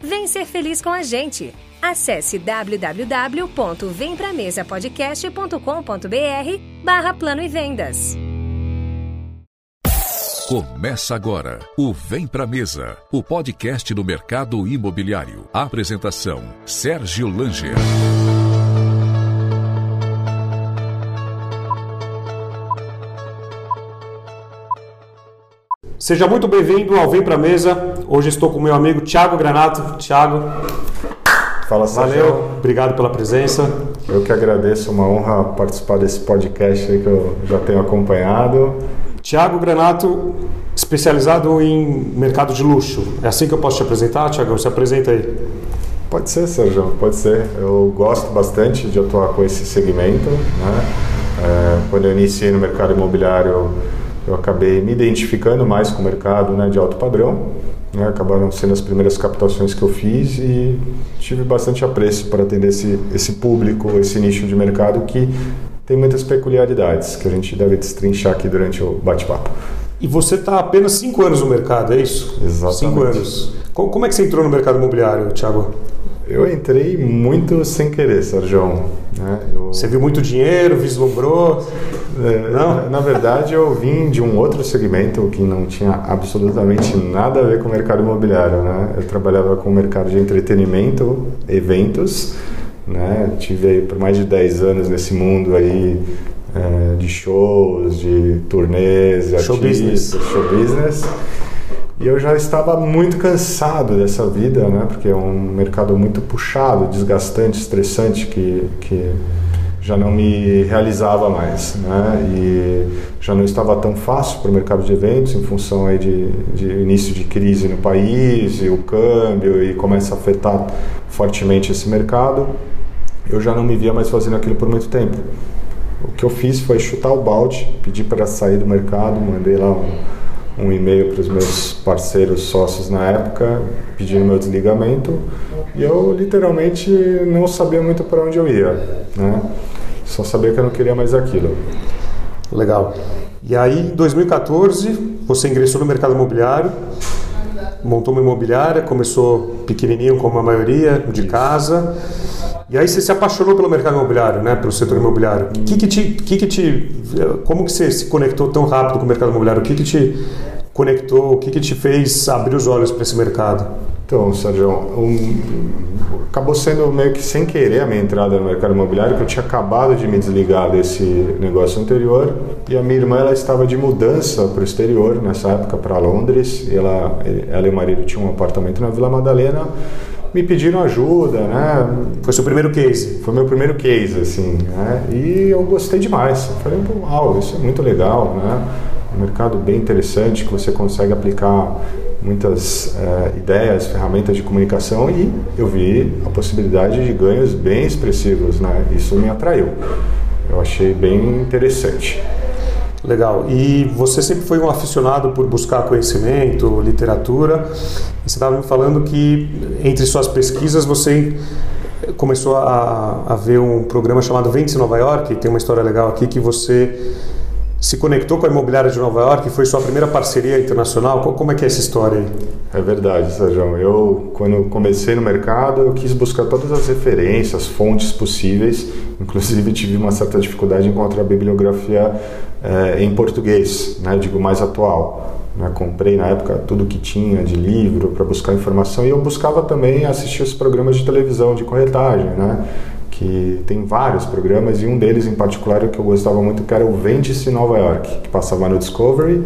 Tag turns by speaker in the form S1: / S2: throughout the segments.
S1: Vem ser feliz com a gente. Acesse www.vempramesapodcast.com.br barra Plano e Vendas.
S2: Começa agora o Vem Pra Mesa, o podcast do mercado imobiliário. Apresentação: Sérgio Langer.
S3: Seja muito bem-vindo ao Vem Pra Mesa. Hoje estou com meu amigo Thiago Granato. Thiago,
S4: Fala, Sérgio.
S3: valeu, obrigado pela presença.
S4: Eu que agradeço, uma honra participar desse podcast que eu já tenho acompanhado.
S3: Thiago Granato, especializado em mercado de luxo. É assim que eu posso te apresentar, Thiago? Se apresenta aí.
S4: Pode ser, Sérgio, pode ser. Eu gosto bastante de atuar com esse segmento. Né? É, quando eu iniciei no mercado imobiliário, eu acabei me identificando mais com o mercado né, de alto padrão. Né? Acabaram sendo as primeiras captações que eu fiz e tive bastante apreço para atender esse, esse público, esse nicho de mercado que tem muitas peculiaridades que a gente deve destrinchar aqui durante o bate-papo.
S3: E você está apenas cinco anos no mercado, é isso?
S4: Exatamente.
S3: Cinco anos. Co- Como é que você entrou no mercado imobiliário, Thiago?
S4: Eu entrei muito sem querer, Sérgio. Né? Eu,
S3: Você viu muito dinheiro, vislumbrou?
S4: é,
S3: Não?
S4: Na, verdade, eu vim de um outro segmento que não tinha absolutamente nada a ver com o mercado imobiliário. Né? Eu trabalhava com o mercado de entretenimento, eventos. Né? Tive aí por mais de 10 anos nesse mundo aí é, de shows, de turnês, de
S3: Show
S4: artistas,
S3: business.
S4: show business. E eu já estava muito cansado dessa vida, né? Porque é um mercado muito puxado, desgastante, estressante, que, que já não me realizava mais, né? E já não estava tão fácil para o mercado de eventos, em função aí de, de início de crise no país, e o câmbio, e começa a afetar fortemente esse mercado. Eu já não me via mais fazendo aquilo por muito tempo. O que eu fiz foi chutar o balde, pedir para sair do mercado, mandei lá um, um e-mail para os meus parceiros sócios na época, pedindo meu desligamento, e eu literalmente não sabia muito para onde eu ia, né? Só sabia que eu não queria mais aquilo.
S3: Legal. E aí, em 2014, você ingressou no mercado imobiliário, montou uma imobiliária, começou pequenininho como a maioria, de casa. E aí você se apaixonou pelo mercado imobiliário, né, pelo setor imobiliário. O que que te, que que te, como que você se conectou tão rápido com o mercado imobiliário? O que que te conectou? O que que te fez abrir os olhos para esse mercado?
S4: Então, Sérgio, um, acabou sendo meio que sem querer a minha entrada no mercado imobiliário, que eu tinha acabado de me desligar desse negócio anterior e a minha irmã ela estava de mudança para o exterior nessa época, para Londres. E ela, ela e o marido tinham um apartamento na Vila Madalena. Me pediram ajuda, né?
S3: Foi seu primeiro case?
S4: Foi meu primeiro case, assim, né? E eu gostei demais. Falei, uau, isso é muito legal, né? Um mercado bem interessante que você consegue aplicar muitas eh, ideias, ferramentas de comunicação e eu vi a possibilidade de ganhos bem expressivos, né? Isso me atraiu. Eu achei bem interessante.
S3: Legal. E você sempre foi um aficionado por buscar conhecimento, literatura. E você estava me falando que entre suas pesquisas você começou a, a ver um programa chamado Ventes Nova York. Tem uma história legal aqui que você se conectou com a imobiliária de Nova York. Foi sua primeira parceria internacional. Co- Como é que é essa história aí?
S4: É verdade, Sérgio. Eu, quando comecei no mercado, eu quis buscar todas as referências, fontes possíveis. Inclusive, tive uma certa dificuldade em encontrar bibliografia eh, em português, né, digo mais atual. Né? Comprei na época tudo que tinha de livro para buscar informação e eu buscava também assistir os programas de televisão de corretagem, né? Que tem vários programas e um deles em particular que eu gostava muito que era o Vende-se Nova York, que passava no Discovery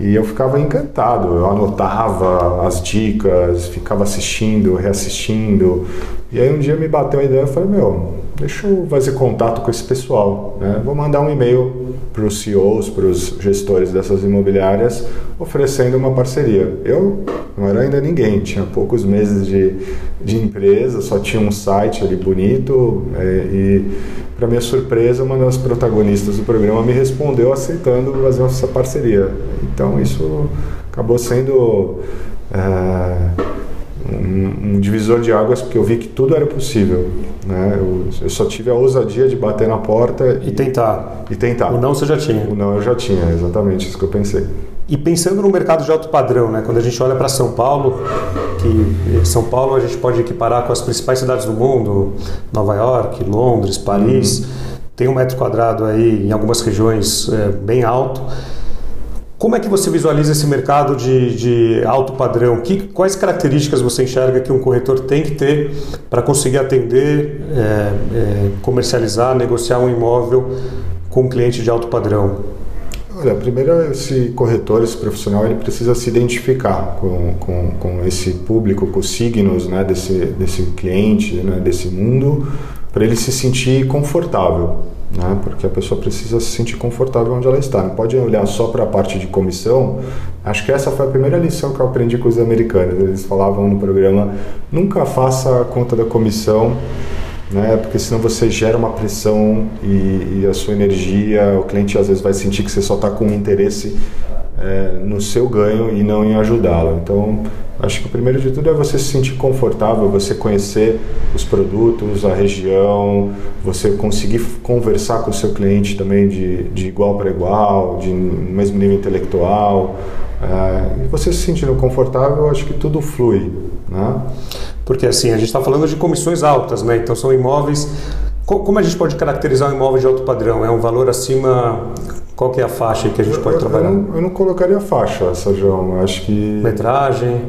S4: e eu ficava encantado, eu anotava as dicas, ficava assistindo, reassistindo. E aí um dia me bateu a ideia e falei, meu, deixa eu fazer contato com esse pessoal. Né? Vou mandar um e-mail para os CEOs, para os gestores dessas imobiliárias, oferecendo uma parceria. Eu não era ainda ninguém, tinha poucos meses de, de empresa, só tinha um site ali bonito é, e, para minha surpresa, uma das protagonistas do programa me respondeu aceitando fazer essa parceria. Então isso acabou sendo é, um, um, divisor de águas porque eu vi que tudo era possível. Né? Eu, eu, só tive a ousadia de bater na porta
S3: e, e tentar.
S4: E tentar.
S3: O não você já tinha.
S4: O não eu já tinha, exatamente isso que eu pensei.
S3: E pensando no mercado de alto padrão, né? quando a gente olha para São Paulo, que São Paulo a gente pode equiparar com as principais cidades do mundo, Nova York, Londres, Paris, uhum. tem um metro quadrado aí em algumas regiões é, bem alto. Como é que você visualiza esse mercado de, de alto padrão? Que, quais características você enxerga que um corretor tem que ter para conseguir atender, é, é, comercializar, negociar um imóvel com um cliente de alto padrão?
S4: Olha, primeiro esse corretor, esse profissional, ele precisa se identificar com, com, com esse público, com os signos né, desse, desse cliente, né, desse mundo, para ele se sentir confortável né? porque a pessoa precisa se sentir confortável onde ela está. Não pode olhar só para a parte de comissão. Acho que essa foi a primeira lição que eu aprendi com os americanos. Eles falavam no programa: nunca faça a conta da comissão. Né? Porque senão você gera uma pressão e, e a sua energia, o cliente às vezes vai sentir que você só está com interesse é, no seu ganho e não em ajudá-lo. Então, acho que o primeiro de tudo é você se sentir confortável, você conhecer os produtos, a região, você conseguir conversar com o seu cliente também de, de igual para igual, de mesmo nível intelectual. É, e você se sentindo confortável, acho que tudo flui. Né?
S3: Porque assim, a gente está falando de comissões altas, né? então são imóveis. Como a gente pode caracterizar um imóvel de alto padrão? É um valor acima qual que é a faixa que a gente
S4: eu,
S3: pode trabalhar?
S4: Eu não, eu não colocaria faixa, Sérgio. Eu acho que...
S3: Metragem,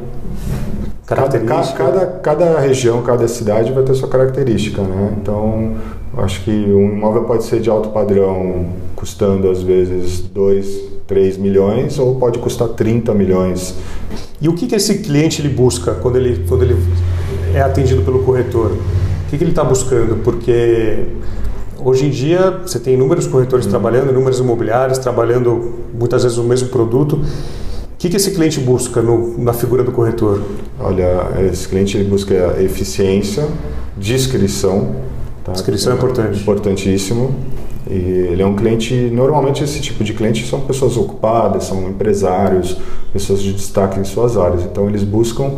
S3: característica?
S4: Cada, cada, cada, região, cada cidade vai ter sua característica, né? Então, acho que um imóvel pode ser de alto padrão, custando às vezes 2, 3 milhões, ou pode custar 30 milhões.
S3: E o que, que esse cliente ele busca quando ele, quando ele é atendido pelo corretor? O que, que ele está buscando? Porque Hoje em dia, você tem inúmeros corretores uhum. trabalhando, inúmeros imobiliários trabalhando muitas vezes o mesmo produto. O que, que esse cliente busca no, na figura do corretor?
S4: Olha, esse cliente ele busca eficiência, discrição.
S3: Tá? Descrição é importante.
S4: Importantíssimo. E ele é um cliente, normalmente esse tipo de cliente são pessoas ocupadas, são empresários, pessoas de destaque em suas áreas. Então eles buscam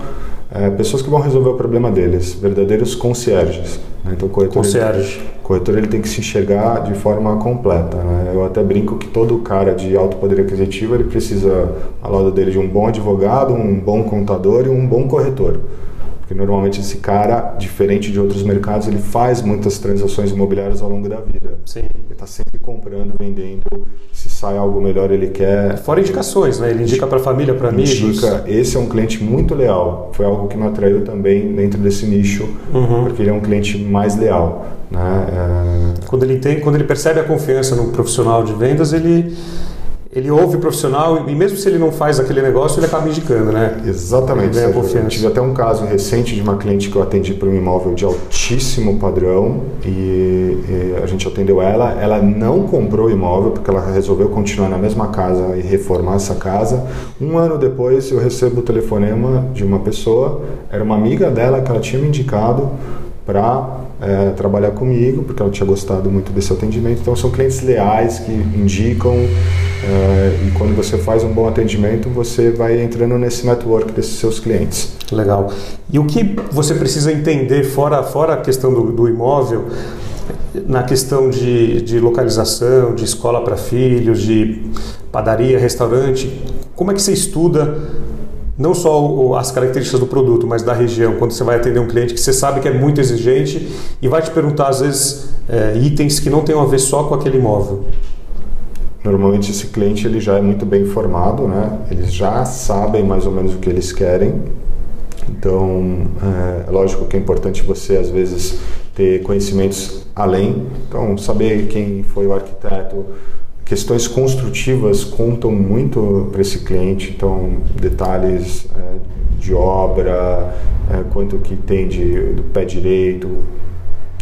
S4: é, pessoas que vão resolver o problema deles, verdadeiros concierges. Né? Então, o corretor,
S3: Concierge.
S4: Ele, corretor ele tem que se enxergar de forma completa. Né? Eu até brinco que todo cara de alto poder aquisitivo ele precisa, ao lado dele, de um bom advogado, um bom contador e um bom corretor. Porque normalmente esse cara, diferente de outros mercados, ele faz muitas transações imobiliárias ao longo da vida.
S3: Sim.
S4: Ele está sempre comprando, vendendo. Se sai algo melhor, ele quer.
S3: Fora indicações, né? Ele indica para a família, para amigos.
S4: Indica. Esse é um cliente muito leal. Foi algo que me atraiu também dentro desse nicho, uhum. porque ele é um cliente mais leal. Né?
S3: É... Quando ele tem, quando ele percebe a confiança no profissional de vendas, ele ele ouve o profissional e mesmo se ele não faz aquele negócio, ele acaba indicando, né?
S4: Exatamente. Ele confiança. Eu tive até um caso recente de uma cliente que eu atendi para um imóvel de altíssimo padrão e, e, a gente atendeu ela. Ela não comprou o imóvel porque ela resolveu continuar na mesma casa e reformar essa casa. Um ano depois eu recebo o telefonema de uma pessoa, era uma amiga dela que ela tinha me indicado para é, trabalhar comigo, porque ela tinha gostado muito desse atendimento. Então, são clientes leais que indicam, é, e quando você faz um bom atendimento, você vai entrando nesse network desses seus clientes.
S3: Legal. E o que você precisa entender, fora, fora a questão do, do imóvel, na questão de, de localização, de escola para filhos, de padaria, restaurante, como é que você estuda não só as características do produto, mas da região, quando você vai atender um cliente que você sabe que é muito exigente e vai te perguntar, às vezes, é, itens que não tem a ver só com aquele imóvel.
S4: Normalmente esse cliente ele já é muito bem informado, né? Eles já sabem mais ou menos o que eles querem. Então, é, é lógico que é importante você às vezes ter conhecimentos além. Então, saber quem foi o arquiteto, questões construtivas contam muito para esse cliente. Então, detalhes é, de obra, é, quanto que tem de, do pé direito,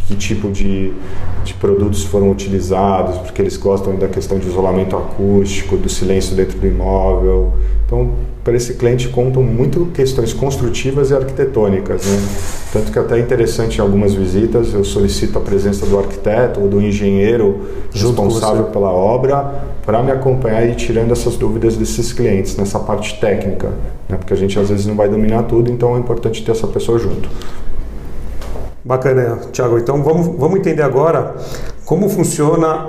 S4: que tipo de, de produtos foram utilizados, porque eles gostam da questão de isolamento acústico, do silêncio dentro do imóvel. Então, para esse cliente contam muito questões construtivas e arquitetônicas, né? Tanto que até é interessante em algumas visitas eu solicito a presença do arquiteto ou do engenheiro responsável pela obra para me acompanhar e ir tirando essas dúvidas desses clientes nessa parte técnica, né? Porque a gente às vezes não vai dominar tudo, então é importante ter essa pessoa junto.
S3: Bacana, Tiago. Então vamos, vamos entender agora como funciona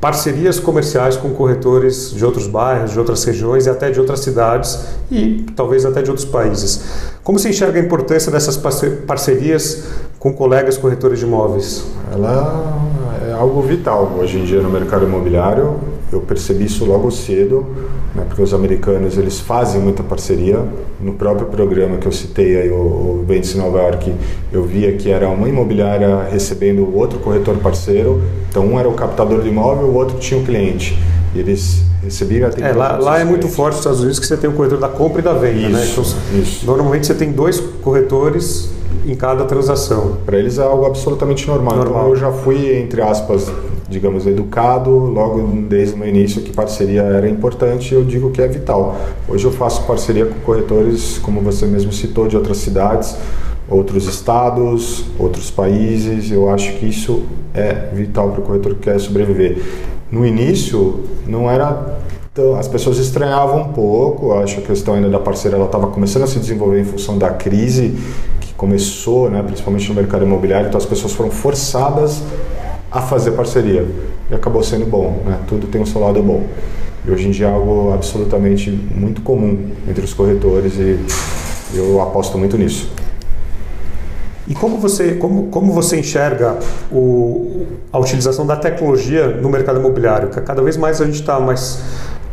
S3: parcerias comerciais com corretores de outros bairros, de outras regiões e até de outras cidades e talvez até de outros países. Como se enxerga a importância dessas parcerias com colegas corretores de imóveis?
S4: Ela é algo vital hoje em dia no mercado imobiliário. Eu percebi isso logo cedo né, porque os americanos eles fazem muita parceria. No próprio programa que eu citei, aí, o, o Vende Nova York, eu via que era uma imobiliária recebendo outro corretor parceiro. Então, um era o captador de imóvel, o outro tinha o cliente. E eles recebiam
S3: É, lá, lá é muito forte nos Estados Unidos que você tem o corretor da compra e da venda, né?
S4: isso,
S3: né?
S4: Então, isso.
S3: Normalmente você tem dois corretores em cada transação.
S4: Para eles é algo absolutamente normal. normal. Então eu já fui, entre aspas, digamos, educado logo desde o início que parceria era importante eu digo que é vital. Hoje eu faço parceria com corretores, como você mesmo citou, de outras cidades, outros estados, outros países. Eu acho que isso é vital para o corretor que quer sobreviver. No início não era então, as pessoas estranhavam um pouco, acho que a questão ainda da parceira ela estava começando a se desenvolver em função da crise que começou, né, principalmente no mercado imobiliário, então as pessoas foram forçadas a fazer parceria. E acabou sendo bom, né? Tudo tem um seu lado bom. E hoje em dia é algo absolutamente muito comum entre os corretores e eu aposto muito nisso.
S3: E como você, como, como você enxerga o, a utilização da tecnologia no mercado imobiliário? Cada vez mais a gente está mais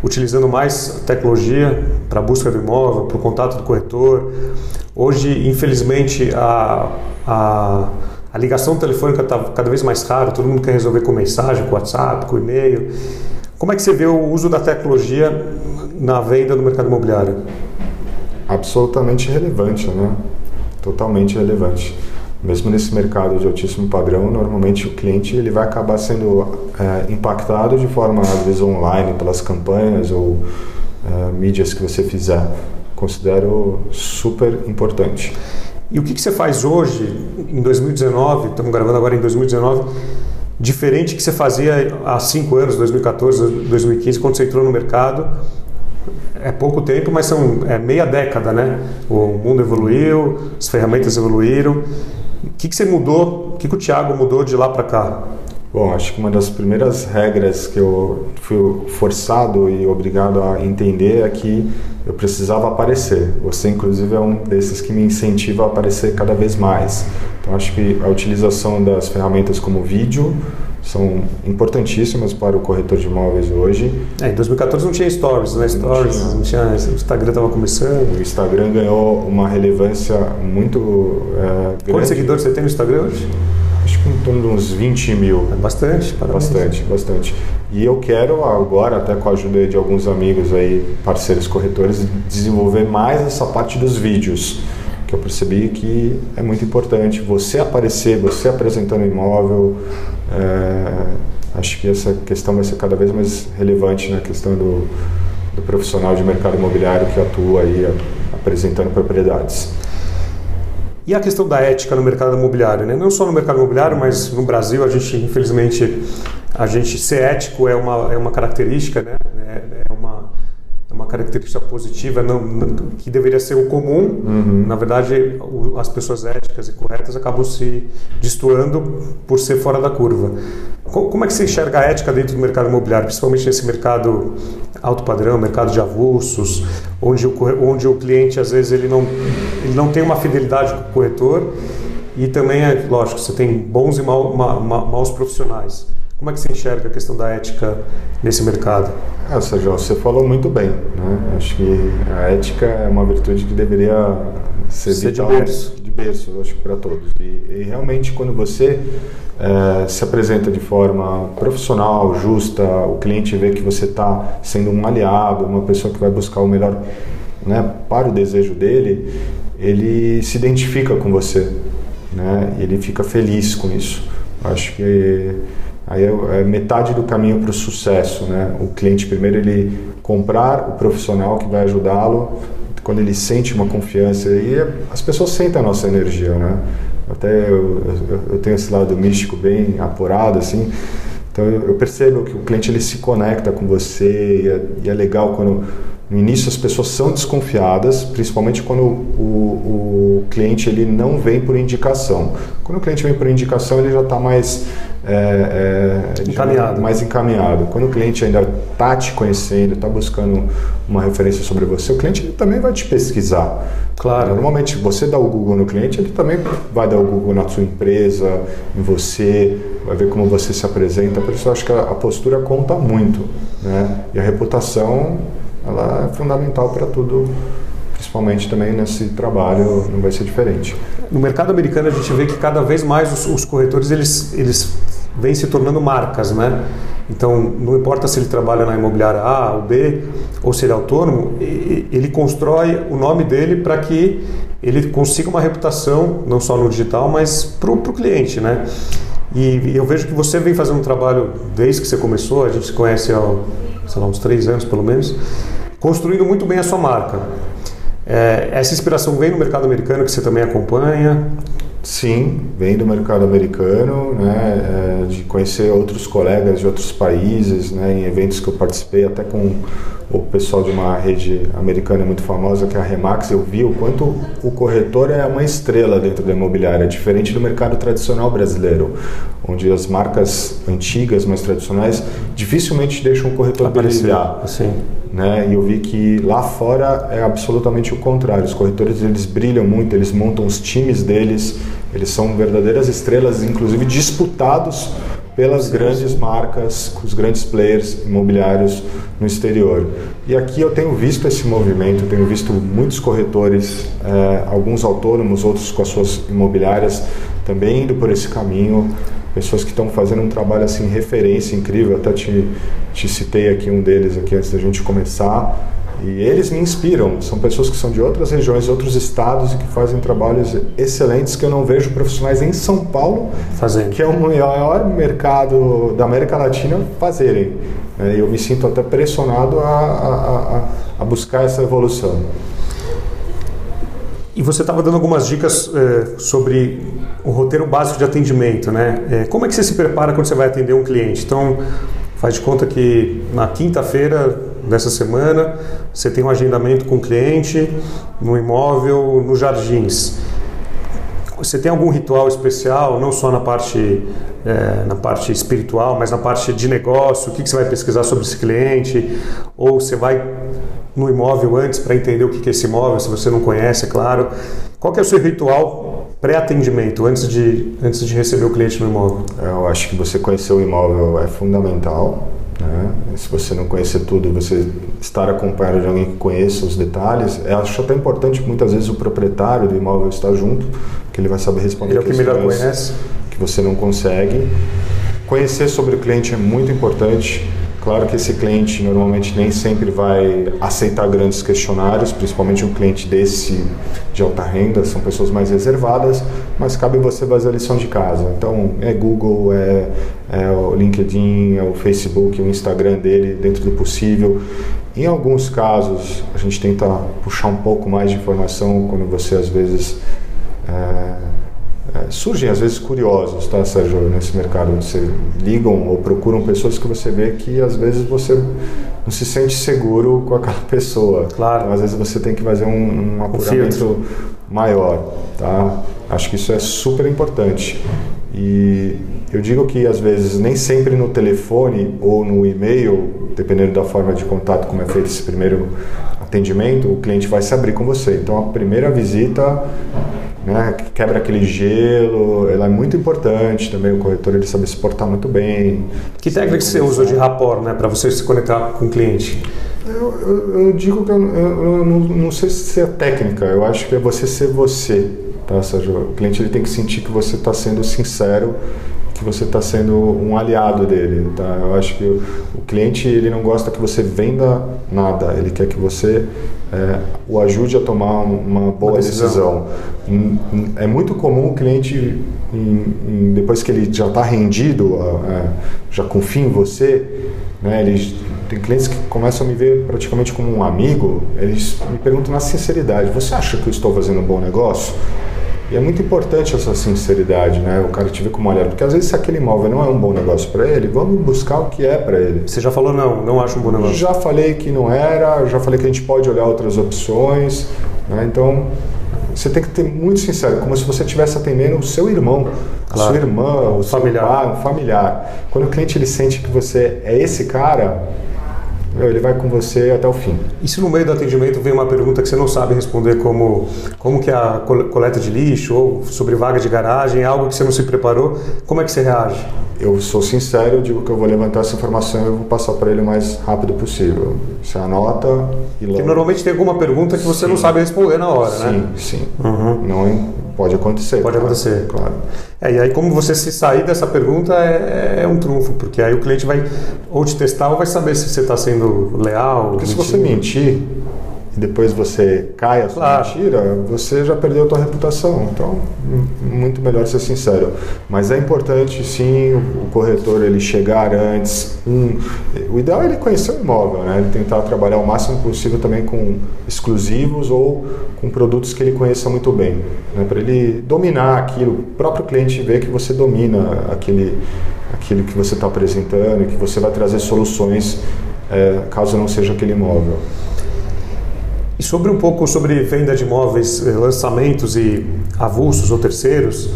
S3: utilizando mais tecnologia para a busca do imóvel, para o contato do corretor. Hoje, infelizmente, a, a a ligação telefônica está cada vez mais rara, todo mundo quer resolver com mensagem, com WhatsApp, com e-mail. Como é que você vê o uso da tecnologia na venda no mercado imobiliário?
S4: Absolutamente relevante, né? Totalmente relevante. Mesmo nesse mercado de altíssimo padrão, normalmente o cliente ele vai acabar sendo é, impactado de forma, às vezes, online, pelas campanhas ou é, mídias que você fizer. Considero super importante.
S3: E o que, que você faz hoje, em 2019, estamos gravando agora em 2019, diferente que você fazia há 5 anos, 2014, 2015, quando você entrou no mercado? É pouco tempo, mas são é meia década, né? O mundo evoluiu, as ferramentas evoluíram. O que, que você mudou? O que, que o Thiago mudou de lá para cá?
S4: Bom, acho que uma das primeiras regras que eu fui forçado e obrigado a entender é que eu precisava aparecer. Você, inclusive, é um desses que me incentiva a aparecer cada vez mais. Então, acho que a utilização das ferramentas como vídeo são importantíssimas para o corretor de imóveis hoje.
S3: É, em 2014 não tinha stories, né? Stories, não tinha, não tinha o Instagram estava começando.
S4: O Instagram ganhou uma relevância muito é, grande.
S3: Quantos seguidores você tem no Instagram hoje?
S4: Em torno de uns 20 mil.
S3: É bastante,
S4: parabéns. Bastante, bastante. E eu quero agora, até com a ajuda de alguns amigos aí, parceiros corretores, desenvolver mais essa parte dos vídeos. Que eu percebi que é muito importante você aparecer, você apresentando imóvel. É, acho que essa questão vai ser cada vez mais relevante na questão do, do profissional de mercado imobiliário que atua aí apresentando propriedades.
S3: E a questão da ética no mercado imobiliário, né? não só no mercado imobiliário, mas no Brasil a gente, infelizmente, a gente ser ético é uma, é uma característica, né? é, é uma característica positiva não, não, que deveria ser o comum. Uhum. Na verdade, o, as pessoas éticas e corretas acabam se destoando por ser fora da curva. Como é que você enxerga a ética dentro do mercado imobiliário, principalmente nesse mercado alto padrão, mercado de avulsos, onde o, onde o cliente às vezes ele não, ele não tem uma fidelidade com o corretor e também é lógico você tem bons e mal, ma, ma, maus profissionais. Como é que você enxerga a questão da ética nesse mercado?
S4: Ah, Sérgio, você falou muito bem. Né? Acho que a ética é uma virtude que deveria ser,
S3: ser de berço.
S4: De berço, acho, para todos. E, e, realmente, quando você é, se apresenta de forma profissional, justa, o cliente vê que você está sendo um aliado, uma pessoa que vai buscar o melhor né, para o desejo dele, ele se identifica com você, né? Ele fica feliz com isso. Acho que aí é, é metade do caminho para o sucesso, né? O cliente primeiro ele comprar o profissional que vai ajudá-lo, quando ele sente uma confiança e as pessoas sentem a nossa energia, né? Até eu, eu, eu tenho esse lado místico bem apurado assim. Então eu percebo que o cliente ele se conecta com você e é, e é legal quando no início as pessoas são desconfiadas, principalmente quando o, o, cliente ele não vem por indicação. Quando o cliente vem por indicação ele já está mais é,
S3: é, encaminhado.
S4: mais encaminhado. Quando o cliente ainda está te conhecendo, está buscando uma referência sobre você, o cliente também vai te pesquisar.
S3: Claro.
S4: Normalmente você dá o Google no cliente, ele também vai dar o Google na sua empresa, em você, vai ver como você se apresenta. Por isso eu acho que a, a postura conta muito, né? E a reputação ela é fundamental para tudo, principalmente também nesse trabalho não vai ser diferente.
S3: No mercado americano a gente vê que cada vez mais os, os corretores eles, eles vêm se tornando marcas, né? Então, não importa se ele trabalha na imobiliária A ou B, ou se ele é autônomo, ele constrói o nome dele para que ele consiga uma reputação, não só no digital, mas para o cliente, né? E eu vejo que você vem fazendo um trabalho desde que você começou, a gente se conhece há, sei lá, uns três anos pelo menos, construindo muito bem a sua marca. É, essa inspiração vem no mercado americano que você também acompanha?
S4: Sim, vem do mercado americano, né, é, de conhecer outros colegas de outros países, né, em eventos que eu participei, até com o pessoal de uma rede americana muito famosa, que é a Remax, eu vi o quanto o corretor é uma estrela dentro da imobiliária, diferente do mercado tradicional brasileiro, onde as marcas antigas, mais tradicionais, dificilmente deixam o corretor
S3: Aparecer,
S4: brilhar.
S3: Assim.
S4: Né? E eu vi que lá fora é absolutamente o contrário. Os corretores eles brilham muito, eles montam os times deles, eles são verdadeiras estrelas, inclusive disputados pelas grandes marcas, os grandes players imobiliários no exterior. E aqui eu tenho visto esse movimento, tenho visto muitos corretores, eh, alguns autônomos, outros com as suas imobiliárias também indo por esse caminho pessoas que estão fazendo um trabalho assim referência incrível. Até te, te citei aqui um deles aqui antes da gente começar. E eles me inspiram. São pessoas que são de outras regiões outros estados e que fazem trabalhos excelentes que eu não vejo profissionais em São Paulo
S3: fazendo
S4: que é o maior mercado da América Latina fazerem né? eu me sinto até pressionado a, a, a, a buscar essa evolução
S3: e você estava dando algumas dicas é, sobre o roteiro básico de atendimento, né? É, como é que você se prepara quando você vai atender um cliente? Então, faz de conta que na quinta-feira dessa semana você tem um agendamento com o cliente no imóvel, nos jardins. Você tem algum ritual especial, não só na parte, é, na parte espiritual, mas na parte de negócio? O que, que você vai pesquisar sobre esse cliente? Ou você vai no imóvel antes para entender o que é esse imóvel, se você não conhece, é claro. Qual que é o seu ritual pré-atendimento, antes de, antes de receber o cliente no imóvel?
S4: Eu acho que você conhecer o imóvel é fundamental. Né? Se você não conhecer tudo, você estar acompanhado de alguém que conheça os detalhes. Eu acho até importante que muitas vezes o proprietário do imóvel está junto, que ele vai saber responder
S3: ele é o que melhor conhece.
S4: que você não consegue. Conhecer sobre o cliente é muito importante. Claro que esse cliente normalmente nem sempre vai aceitar grandes questionários, principalmente um cliente desse de alta renda, são pessoas mais reservadas, mas cabe você fazer a lição de casa. Então, é Google, é, é o LinkedIn, é o Facebook, o Instagram dele, dentro do possível. Em alguns casos, a gente tenta puxar um pouco mais de informação quando você às vezes. É, é, surgem às vezes curiosos, tá, Sérgio, nesse mercado. Você ligam ou procuram pessoas que você vê que às vezes você não se sente seguro com aquela pessoa.
S3: Claro.
S4: Então, às vezes você tem que fazer um, um apuramento maior, tá? Acho que isso é super importante. E eu digo que às vezes nem sempre no telefone ou no e-mail, dependendo da forma de contato como é feito esse primeiro atendimento, o cliente vai se abrir com você. Então a primeira visita né, quebra aquele gelo, ela é muito importante também, o corretor ele sabe se portar muito bem.
S3: Que técnica você usa de rapport né, para você se conectar com o cliente?
S4: Eu, eu, eu digo que eu, eu, não, não sei se é técnica, eu acho que é você ser você. tá, Sérgio? O cliente ele tem que sentir que você está sendo sincero que você está sendo um aliado dele, tá? Eu acho que o, cliente ele não gosta que você venda nada, ele quer que você é, o ajude a tomar uma boa uma decisão. decisão. É muito comum o cliente, em, em, depois que ele já está rendido, é, já confia em você, né? Ele, tem clientes que começam a me ver praticamente como um amigo, eles me perguntam na sinceridade: você acha que eu estou fazendo um bom negócio? E é muito importante essa sinceridade, né? O cara te vê como olhar, porque às vezes se aquele imóvel não é um bom negócio para ele, vamos buscar o que é para ele.
S3: Você já falou não, não acho um bom negócio.
S4: Já falei que não era, já falei que a gente pode olhar outras opções, né? Então você tem que ter muito sincero, como se você estivesse atendendo o seu irmão, a sua irmã, o familiar. Pai, um familiar. Quando o cliente ele sente que você é esse cara, ele vai com você até o fim.
S3: E se no meio do atendimento vem uma pergunta que você não sabe responder, como como que é a coleta de lixo ou sobre vaga de garagem, é algo que você não se preparou, como é que você reage?
S4: Eu sou sincero, eu digo que eu vou levantar essa informação e eu vou passar para ele o mais rápido possível. Você anota e logo...
S3: Porque normalmente tem alguma pergunta que você sim. não sabe responder na hora,
S4: sim,
S3: né?
S4: Sim, sim. Uhum. Não, pode acontecer.
S3: Pode claro, acontecer. Claro. É, e aí como você se sair dessa pergunta é, é, um trunfo, porque aí o cliente vai ou te testar ou vai saber se você está sendo leal.
S4: Porque se você mentir e depois você cai a sua claro. mentira, você já perdeu a tua reputação. Então, muito melhor ser sincero. Mas é importante, sim, o corretor ele chegar antes. Um, o ideal é ele conhecer o imóvel, né? Ele tentar trabalhar o máximo possível também com exclusivos ou com produtos que ele conheça muito bem, né? Para ele dominar aquilo. O próprio cliente ver que você domina aquele, aquilo que você está apresentando e que você vai trazer soluções é, caso não seja aquele imóvel.
S3: Sobre um pouco sobre venda de imóveis, eh, lançamentos e avulsos ou terceiros,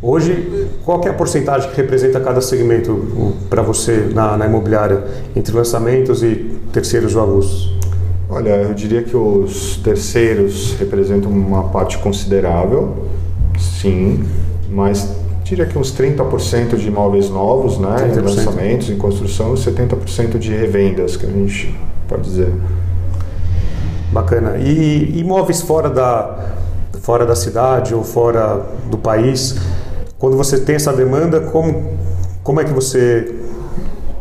S3: hoje qual é a porcentagem que representa cada segmento para você na, na, imobiliária entre lançamentos e terceiros ou avulsos?
S4: Olha, eu diria que os terceiros representam uma parte considerável, sim, mas diria que uns 30% de imóveis novos, né, em lançamentos, em construção, e 70% de revendas, que a gente pode dizer.
S3: Bacana. E imóveis fora da, fora da cidade ou fora do país, quando você tem essa demanda, como, como é que você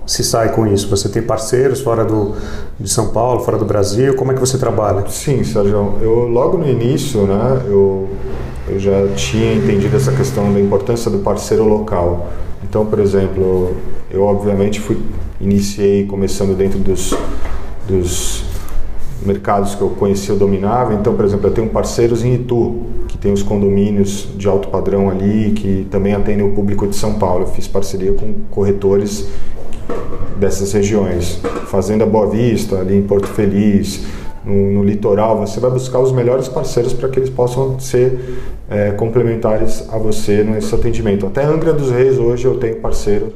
S3: se sai com isso? Você tem parceiros fora do, de São Paulo, fora do Brasil? Como é que você trabalha?
S4: Sim, Sérgio. Eu logo no início, né, eu, eu já tinha entendido essa questão da importância do parceiro local. Então, por exemplo, eu obviamente fui iniciei começando dentro dos, dos mercados que eu conhecia, eu dominava. Então, por exemplo, eu tenho parceiros em Itu, que tem os condomínios de alto padrão ali, que também atendem o público de São Paulo. Eu fiz parceria com corretores dessas regiões. Fazenda Boa Vista, ali em Porto Feliz, no, no litoral. Você vai buscar os melhores parceiros para que eles possam ser é, complementares a você nesse atendimento. Até Angra dos Reis, hoje, eu tenho parceiro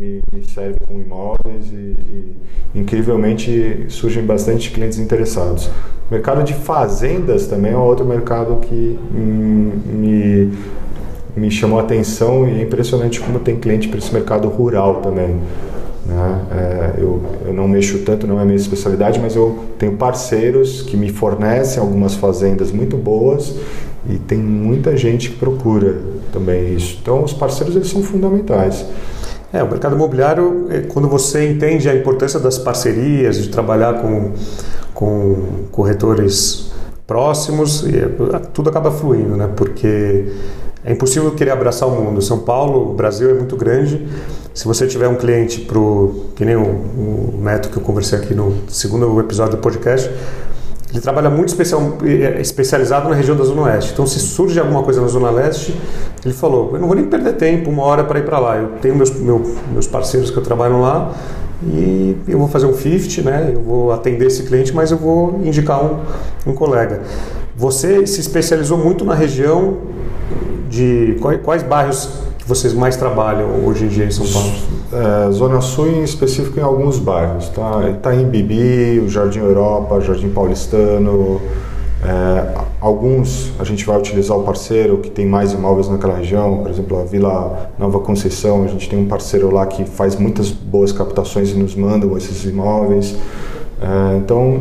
S4: me, serve com imóveis e, e, incrivelmente surgem bastante clientes interessados. O mercado de fazendas também é outro mercado que me, me chamou a atenção e é impressionante como tem cliente para esse mercado rural também. Né? É, eu, eu não mexo tanto, não é minha especialidade, mas eu tenho parceiros que me fornecem algumas fazendas muito boas e tem muita gente que procura também isso. Então, os parceiros eles são fundamentais.
S3: É, o mercado imobiliário, é quando você entende a importância das parcerias, de trabalhar com, com corretores próximos, é, tudo acaba fluindo, né? Porque é impossível querer abraçar o mundo. São Paulo, Brasil é muito grande. Se você tiver um cliente pro, que nem o, o Neto que eu conversei aqui no segundo episódio do podcast, ele trabalha muito especial, é, especializado na região da Zona Oeste. Então, se surge alguma coisa na Zona Leste, ele falou: Eu não vou nem perder tempo, uma hora para ir para lá. Eu tenho meus, meu, meus parceiros que eu trabalho lá e eu vou fazer um 50, né? Eu vou atender esse cliente, mas eu vou indicar um, um colega. Você se especializou muito na região de quais, quais bairros que vocês mais trabalham hoje em dia em São Paulo?
S4: É, Zona Sul em específico em alguns bairros, tá? Itaim Bibi, o Jardim Europa, Jardim Paulistano, é, alguns a gente vai utilizar o parceiro que tem mais imóveis naquela região, por exemplo, a Vila Nova Conceição, a gente tem um parceiro lá que faz muitas boas captações e nos mandam esses imóveis. É, então,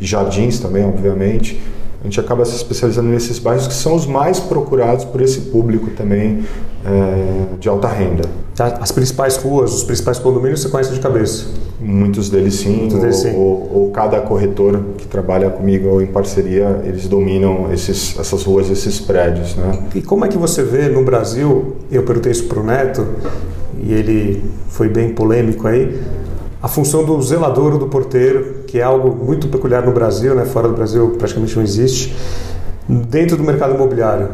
S4: jardins também, obviamente. A gente acaba se especializando nesses bairros que são os mais procurados por esse público também é, de alta renda.
S3: Tá, as principais ruas, os principais condomínios você conhece de cabeça?
S4: Muitos deles sim, Muitos deles, sim. Ou, ou, ou, cada corretor que trabalha comigo ou em parceria, eles dominam esses, essas ruas, esses prédios. Né?
S3: E como é que você vê no Brasil, eu perguntei isso para o Neto, e ele foi bem polêmico aí, a função do zelador ou do porteiro, que é algo muito peculiar no Brasil, né? fora do Brasil praticamente não existe, dentro do mercado imobiliário.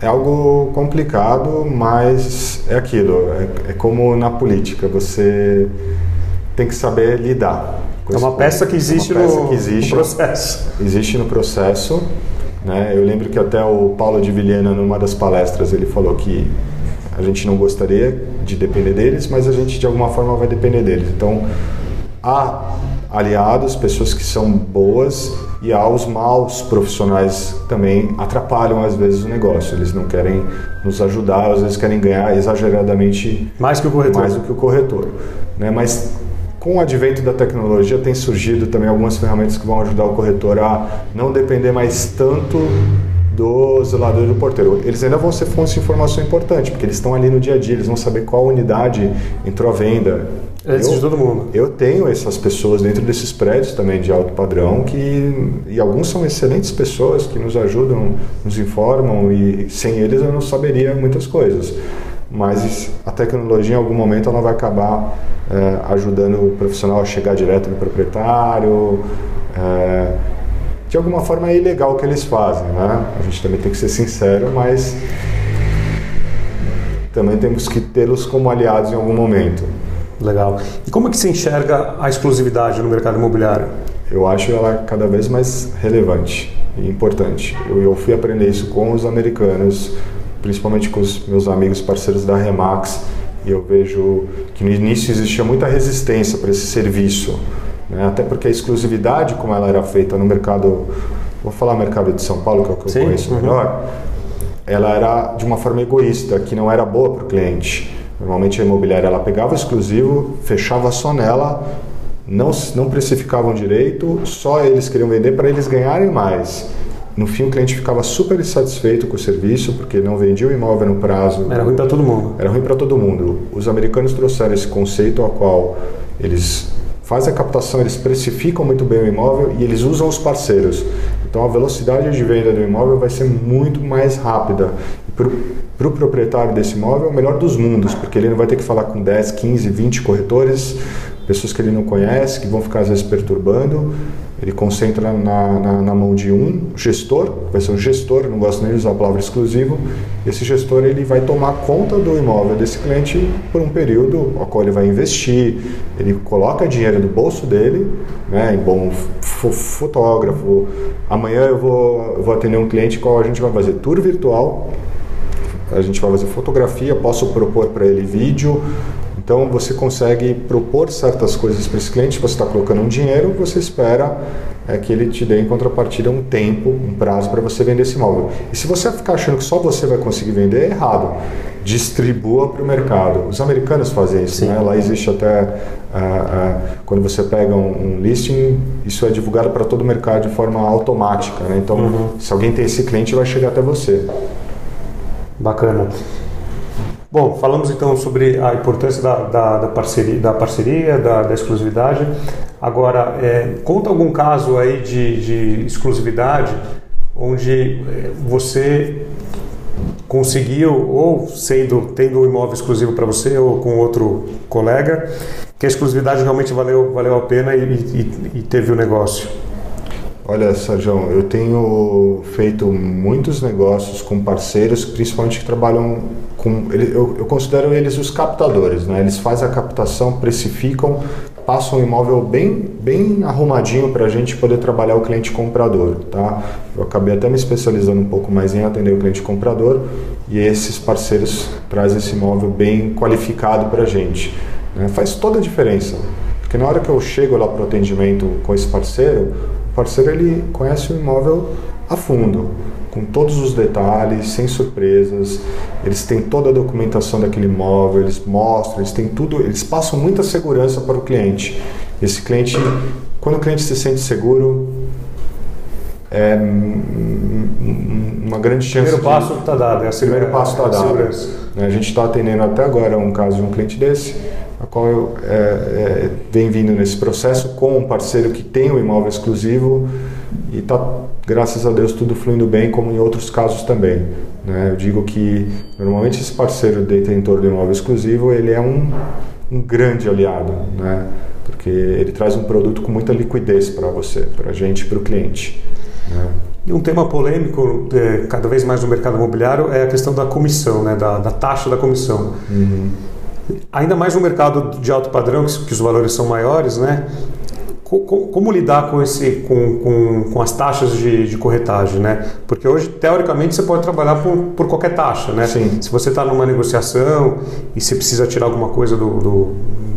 S4: É algo complicado, mas é aquilo, é, é como na política, você tem que saber lidar.
S3: é uma peça que existe, é peça no, que existe no processo.
S4: Existe no processo. Né? Eu lembro que até o Paulo de Vilhena, numa das palestras, ele falou que a gente não gostaria de depender deles, mas a gente de alguma forma vai depender deles. Então, há aliados, pessoas que são boas e há os maus profissionais também atrapalham às vezes o negócio. Eles não querem nos ajudar, às vezes querem ganhar exageradamente
S3: mais que o corretor.
S4: Mais do que o corretor, né? Mas com o advento da tecnologia tem surgido também algumas ferramentas que vão ajudar o corretor a não depender mais tanto do zelador e do porteiro. Eles ainda vão ser fontes de informação importante, porque eles estão ali no dia a dia, eles vão saber qual unidade entrou à venda.
S3: Antes eu, de todo mundo.
S4: Eu tenho essas pessoas dentro desses prédios também de alto padrão que e alguns são excelentes pessoas que nos ajudam, nos informam e sem eles eu não saberia muitas coisas. Mas a tecnologia em algum momento ela vai acabar é, ajudando o profissional a chegar direto no proprietário. É, de alguma forma é ilegal o que eles fazem, né? A gente também tem que ser sincero, mas também temos que tê-los como aliados em algum momento.
S3: Legal. E como é que se enxerga a exclusividade no mercado imobiliário?
S4: Eu acho ela cada vez mais relevante e importante. Eu, eu fui aprender isso com os americanos, principalmente com os meus amigos parceiros da Remax, e eu vejo que no início existia muita resistência para esse serviço né? Até porque a exclusividade, como ela era feita no mercado, vou falar mercado de São Paulo, que é o que Sim, eu conheço uhum. melhor, ela era de uma forma egoísta, que não era boa para o cliente. Normalmente a imobiliária ela pegava o exclusivo, fechava só nela, não, não precificavam direito, só eles queriam vender para eles ganharem mais. No fim, o cliente ficava super insatisfeito com o serviço porque não vendia o imóvel no prazo.
S3: Era ruim para todo mundo.
S4: Era ruim para todo mundo. Os americanos trouxeram esse conceito ao qual eles faz a captação, eles precificam muito bem o imóvel e eles usam os parceiros. Então a velocidade de venda do imóvel vai ser muito mais rápida. Para o pro proprietário desse imóvel é o melhor dos mundos, porque ele não vai ter que falar com 10, 15, 20 corretores, pessoas que ele não conhece, que vão ficar às vezes perturbando. Ele concentra na, na, na, mão de um gestor, vai ser um gestor, não gosto nem de usar a palavra exclusivo, esse gestor ele vai tomar conta do imóvel desse cliente por um período ao qual ele vai investir, ele coloca dinheiro do bolso dele, né, em bom fotógrafo, amanhã eu vou, eu vou atender um cliente qual a gente vai fazer tour virtual, a gente vai fazer fotografia, posso propor para ele vídeo, então você consegue propor certas coisas para esse cliente, você está colocando um dinheiro, você espera é, que ele te dê em contrapartida um tempo, um prazo para você vender esse imóvel. E se você ficar achando que só você vai conseguir vender, é errado. Distribua para o mercado. Os americanos fazem isso, né? Lá existe até uh, uh, quando você pega um, um, listing, isso é divulgado para todo o mercado de forma automática. Né? Então, uhum. se alguém tem esse cliente, vai chegar até você.
S3: Bacana. Bom, falamos então sobre a importância da, da, da parceria, da, parceria da, da exclusividade. Agora, é, conta algum caso aí de, de exclusividade onde é, você conseguiu, ou sendo tendo um imóvel exclusivo para você ou com outro colega, que a exclusividade realmente valeu, valeu a pena e, e, e teve o negócio.
S4: Olha, Sérgio, eu tenho feito muitos negócios com parceiros, principalmente que trabalham com, eu, eu considero eles os captadores, né? Eles fazem a captação, precificam, passam o imóvel bem, bem arrumadinho para a gente poder trabalhar o cliente comprador, tá? Eu acabei até me especializando um pouco mais em atender o cliente comprador e esses parceiros trazem esse imóvel bem qualificado para a gente. Né? Faz toda a diferença, porque na hora que eu chego lá para o atendimento com esse parceiro, o parceiro ele conhece o imóvel a fundo com todos os detalhes, sem surpresas. Eles têm toda a documentação daquele imóvel, eles mostram, eles têm tudo, eles passam muita segurança para o cliente. Esse cliente, quando o cliente se sente seguro, é uma grande chance.
S3: Primeiro passo está dado, é
S4: o primeiro passo está dado. A gente está atendendo até agora um caso de um cliente desse, a qual eu, é, é, vem vindo nesse processo com um parceiro que tem o um imóvel exclusivo e está, graças a Deus, tudo fluindo bem, como em outros casos também. Né? Eu digo que normalmente esse parceiro detentor do imóvel exclusivo ele é um, um grande aliado, né? porque ele traz um produto com muita liquidez para você, para a gente, para o cliente. Né?
S3: Um tema polêmico é, cada vez mais no mercado imobiliário é a questão da comissão, né? da, da taxa da comissão. Uhum. Ainda mais no mercado de alto padrão, que, que os valores são maiores, né? como, como, lidar com, esse, com, com, com as taxas de, de, corretagem, né? Porque hoje, teoricamente, você pode trabalhar por, por qualquer taxa, né?
S4: Sim.
S3: Se você está numa negociação e você precisa tirar alguma coisa do, do,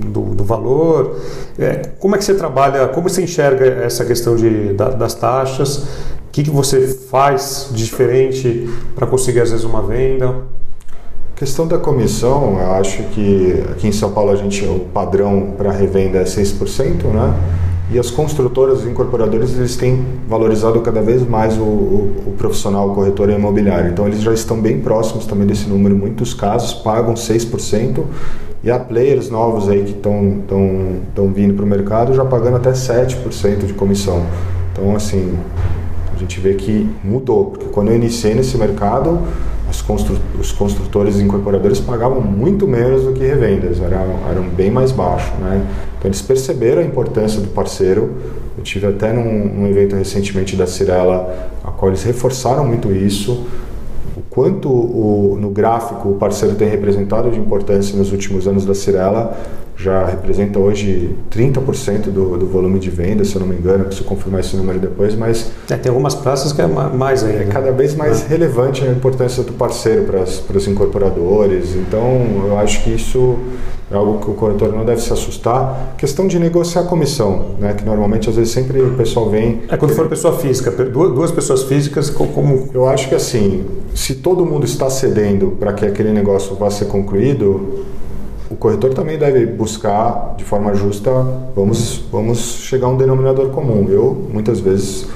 S3: do, do valor, é, como é que você trabalha, como você enxerga essa questão de, da, das taxas? O que, que você faz de diferente para conseguir, às vezes, uma venda?
S4: questão da comissão, eu acho que aqui em São Paulo a gente o padrão para revenda é 6%, né? E as construtoras, os incorporadores, eles têm valorizado cada vez mais o, o, o, profissional, o corretor imobiliário. Então, eles já estão bem próximos também desse número. Em muitos casos, pagam 6%. E há players novos aí que estão vindo para o mercado já pagando até 7% de comissão. Então, assim, a gente vê que mudou. Porque quando eu iniciei nesse mercado, constru os construtores e incorporadores pagavam muito menos do que revendas, eram, eram bem mais baixos. Né? Então eles perceberam a importância do parceiro. Eu tive até num, num evento recentemente da Cirela, a qual eles reforçaram muito isso, o quanto o, no gráfico o parceiro tem representado de importância nos últimos anos da Cirela já representa hoje 30% do, do volume de venda, se eu não me engano, preciso confirmar esse número depois, mas...
S3: É, tem algumas praças que é mais ainda.
S4: É cada vez mais é. relevante a importância do parceiro para, os incorporadores, então eu acho que isso é algo que o corretor não deve se assustar. Questão de negociar a comissão, né, que normalmente às vezes sempre o pessoal vem...
S3: É quando for pessoa física, duas pessoas físicas, como...
S4: Eu acho que assim, se todo mundo está cedendo para que aquele negócio vá ser concluído corretor também deve buscar de forma justa, vamos, vamos chegar a um denominador comum. Eu, muitas vezes,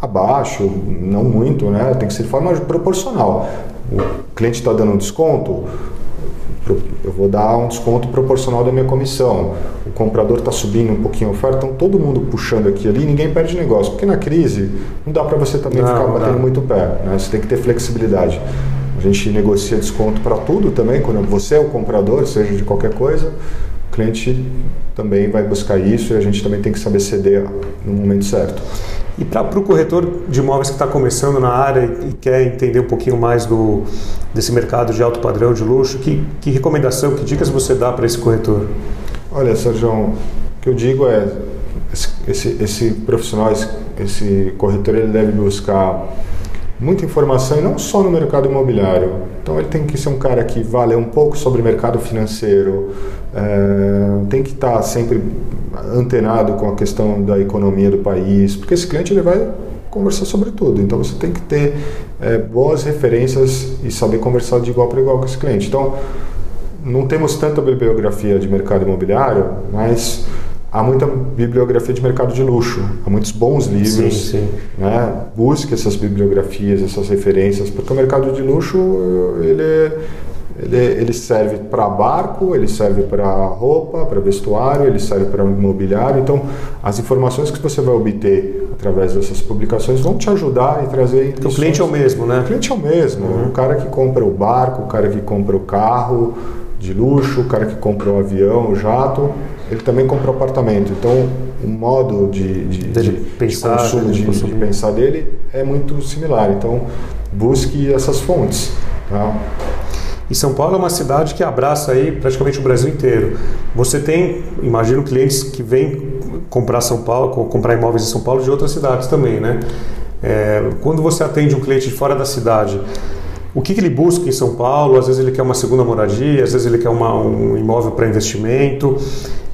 S4: abaixo, não muito, né? tem que ser de forma proporcional. O cliente está dando um desconto, eu vou dar um desconto proporcional da minha comissão. O comprador está subindo um pouquinho a oferta, então todo mundo puxando aqui ali, ninguém perde negócio. Porque na crise não dá para você também não, ficar batendo muito pé, né? você tem que ter flexibilidade. Gente negocia desconto para tudo também, quando você é o comprador, seja de qualquer coisa, o cliente também vai buscar isso e a gente também tem que saber ceder no momento certo.
S3: E para o corretor de imóveis que está começando na área e quer entender um pouquinho mais do, desse mercado de alto padrão, de luxo, que, que recomendação, que dicas você dá para esse corretor?
S4: Olha, Sérgio, o que eu digo é esse, esse, esse profissional, esse, esse corretor, ele deve buscar muita informação e não só no mercado imobiliário. Então ele tem que ser um cara que vale um pouco sobre o mercado financeiro, é, tem que estar sempre antenado com a questão da economia do país, porque esse cliente ele vai conversar sobre tudo. Então você tem que ter é, boas referências e saber conversar de igual para igual com esse cliente. Então não temos tanta bibliografia de mercado imobiliário, mas há muita bibliografia de mercado de luxo, há muitos bons livros. Sim, sim. Né? Busque essas bibliografias, essas referências, porque o mercado de luxo ele, ele, ele serve para barco, ele serve para roupa, para vestuário, ele serve para imobiliário. Então, as informações que você vai obter através dessas publicações vão te ajudar e trazer.
S3: Então, o cliente é o mesmo, né?
S4: O cliente é o mesmo. Uhum. O cara que compra o barco, o cara que compra o carro de luxo, o cara que compra o avião, o jato, ele também compra o apartamento. Então, o modo de, de, de, pensar, de consumo, de, de, pensar dele é muito similar. Então, busque essas fontes. Tá?
S3: E São Paulo é uma cidade que abraça aí praticamente o Brasil inteiro. Você tem, imagino, clientes que vêm comprar São Paulo, comprar imóveis em São Paulo de outras cidades também, né? É, quando você atende um cliente de fora da cidade, o que, que, ele busca em São Paulo? Às vezes ele quer uma segunda moradia, às vezes ele quer uma, um imóvel para investimento.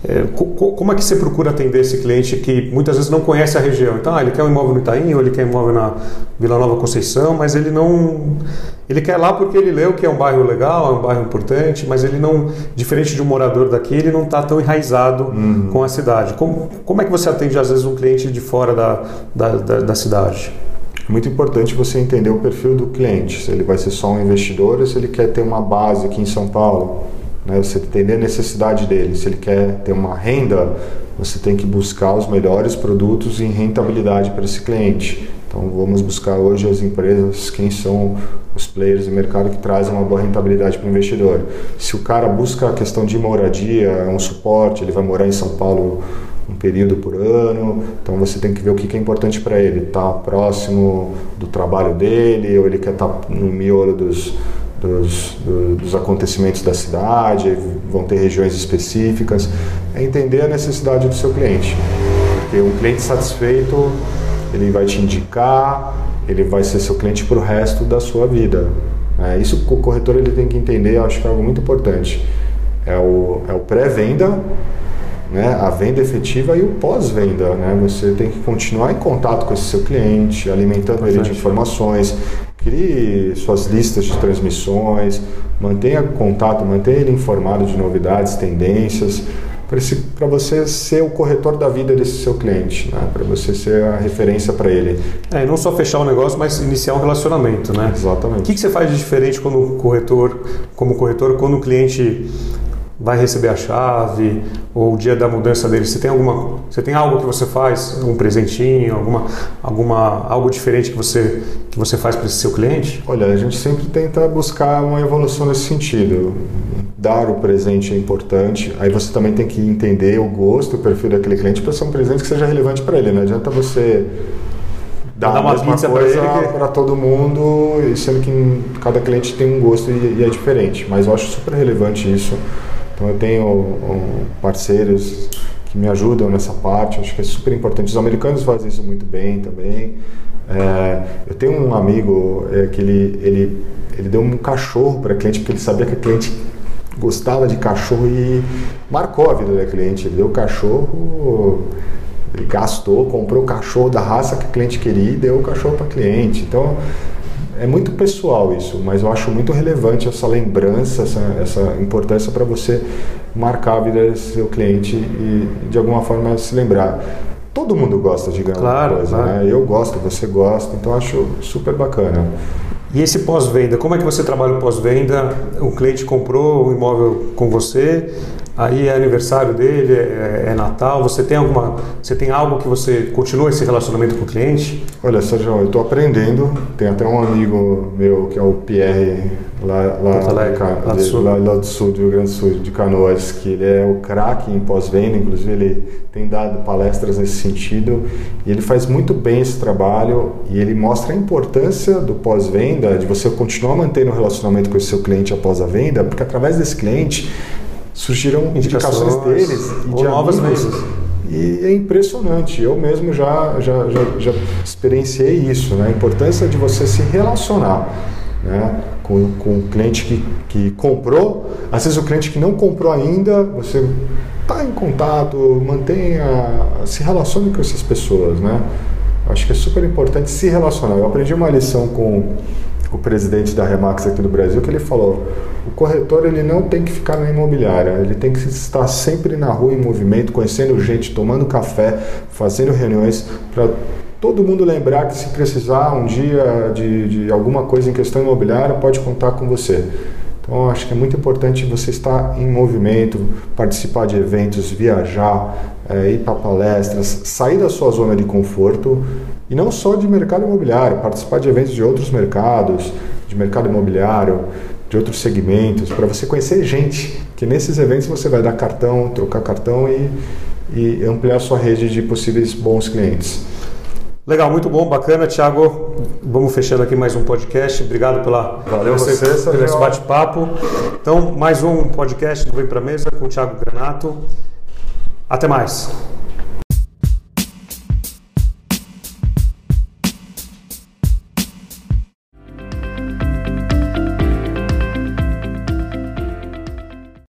S3: É, co como é que você procura atender esse cliente que muitas vezes não conhece a região? Então, ah, ele quer um imóvel no Itaim, ou ele quer um imóvel na Vila Nova Conceição, mas ele não. Ele quer lá porque ele leu que é um bairro legal, é um bairro importante, mas ele não, diferente de um morador daqui, ele não está tão enraizado uhum. com a cidade. Como, como é que você atende, às vezes, um cliente de fora da, da, da, da cidade?
S4: Muito importante você entender o perfil do cliente, se ele vai ser só um investidor ou se ele quer ter uma base aqui em São Paulo. Né? Você entender a necessidade dele. Se ele quer ter uma renda, você tem que buscar os melhores produtos em rentabilidade para esse cliente. Então vamos buscar hoje as empresas, quem são os players do mercado que trazem uma boa rentabilidade para o investidor. Se o cara busca a questão de moradia, um suporte, ele vai morar em São Paulo período por ano, então você tem que ver o que é importante para ele, tá próximo do trabalho dele, ou ele quer estar tá no miolo dos, dos, dos, acontecimentos da cidade, vão ter regiões específicas, é entender a necessidade do seu cliente, porque um cliente satisfeito ele vai te indicar, ele vai ser seu cliente para o resto da sua vida. É, isso o corretor ele tem que entender, eu acho que é algo muito importante. É o, é o pré-venda né, a venda efetiva e o pós-venda. Né? Você tem que continuar em contato com esse seu cliente, alimentando ele de informações, crie suas listas de transmissões, mantenha contato, mantenha ele informado de novidades, tendências, para você ser o corretor da vida desse seu cliente, né? para você ser a referência para ele.
S3: É, não só fechar o negócio, mas iniciar um relacionamento, né?
S4: Exatamente.
S3: O que, que você faz de diferente quando corretor, como corretor, quando o cliente vai receber a chave ou o dia da mudança dele. Você tem alguma você tem algo que você faz? Um presentinho alguma alguma algo diferente que você que você faz para esse seu cliente?
S4: Olha a gente sempre tenta buscar uma evolução nesse sentido. Dar o presente é importante aí você também tem que entender o gosto o perfil daquele cliente para ser um presente que seja relevante para ele. Não adianta você dar uma pizza para ele para todo mundo sendo que cada cliente tem um gosto e, e é diferente. Mas eu acho super relevante isso então eu tenho um, parceiros que me ajudam nessa parte, acho que é super importante. Os americanos fazem isso muito bem também. É, eu tenho um amigo é, que ele, ele, ele deu um cachorro para cliente porque ele sabia que a cliente gostava de cachorro e marcou a vida da cliente. Ele deu o cachorro, ele gastou, comprou o cachorro da raça que o cliente queria e deu o cachorro para cliente. Então é muito pessoal isso, mas eu acho muito relevante essa lembrança, essa, essa importância para você marcar a vida do seu cliente e de alguma forma se lembrar. Todo mundo gosta de ganhar
S3: claro,
S4: coisa,
S3: claro.
S4: né? Eu gosto, você gosta, então acho super bacana.
S3: E esse pós-venda, como é que você trabalha o pós-venda? O cliente comprou o imóvel com você, aí é aniversário dele, é, é, Natal, você tem alguma, você tem algo que você continua esse relacionamento com o cliente?
S4: Olha, Sérgio, eu estou aprendendo. Tem até um amigo meu que é o Pierre lá, lá,
S3: Alegre, lá, do sul.
S4: lá, lá do sul, do Rio Grande do Sul, de Canoas, que ele é o craque em pós-venda, inclusive ele tem dado palestras nesse sentido e ele faz muito bem esse trabalho e ele mostra a importância do pós-venda, de você continuar mantendo o um relacionamento com o seu cliente após a venda, porque através desse cliente surgiram indicações, indicações deles
S3: e de novas
S4: amigos.
S3: vendas.
S4: E é impressionante. Eu mesmo já, já, já, já experienciei isso, né? a importância de você se relacionar né? com, com o cliente que, que comprou. Às vezes o cliente que não comprou ainda, você está em contato, mantenha, se relacione com essas pessoas. Né? Acho que é super importante se relacionar. Eu aprendi uma lição com o presidente da Remax aqui do Brasil, que ele falou: o corretor ele não tem que ficar na imobiliária, ele tem que estar sempre na rua em movimento, conhecendo gente, tomando café, fazendo reuniões para todo mundo lembrar que se precisar um dia de, de alguma coisa em questão imobiliária, pode contar com você. Então, acho que é muito importante você estar em movimento, participar de eventos, viajar, é, ir para palestras, sair da sua zona de conforto e não só de mercado imobiliário, participar de eventos de outros mercados, de mercado imobiliário, de outros segmentos, para você conhecer gente, que nesses eventos você vai dar cartão, trocar cartão e, e ampliar sua rede de possíveis bons clientes.
S3: Legal, muito bom, bacana, Thiago. Vamos fechando aqui mais um podcast. Obrigado pela
S4: Valeu
S3: você,
S4: você
S3: por esse bate-papo. Então, mais um podcast do Vem Pra Mesa com o Thiago Granato. Até mais.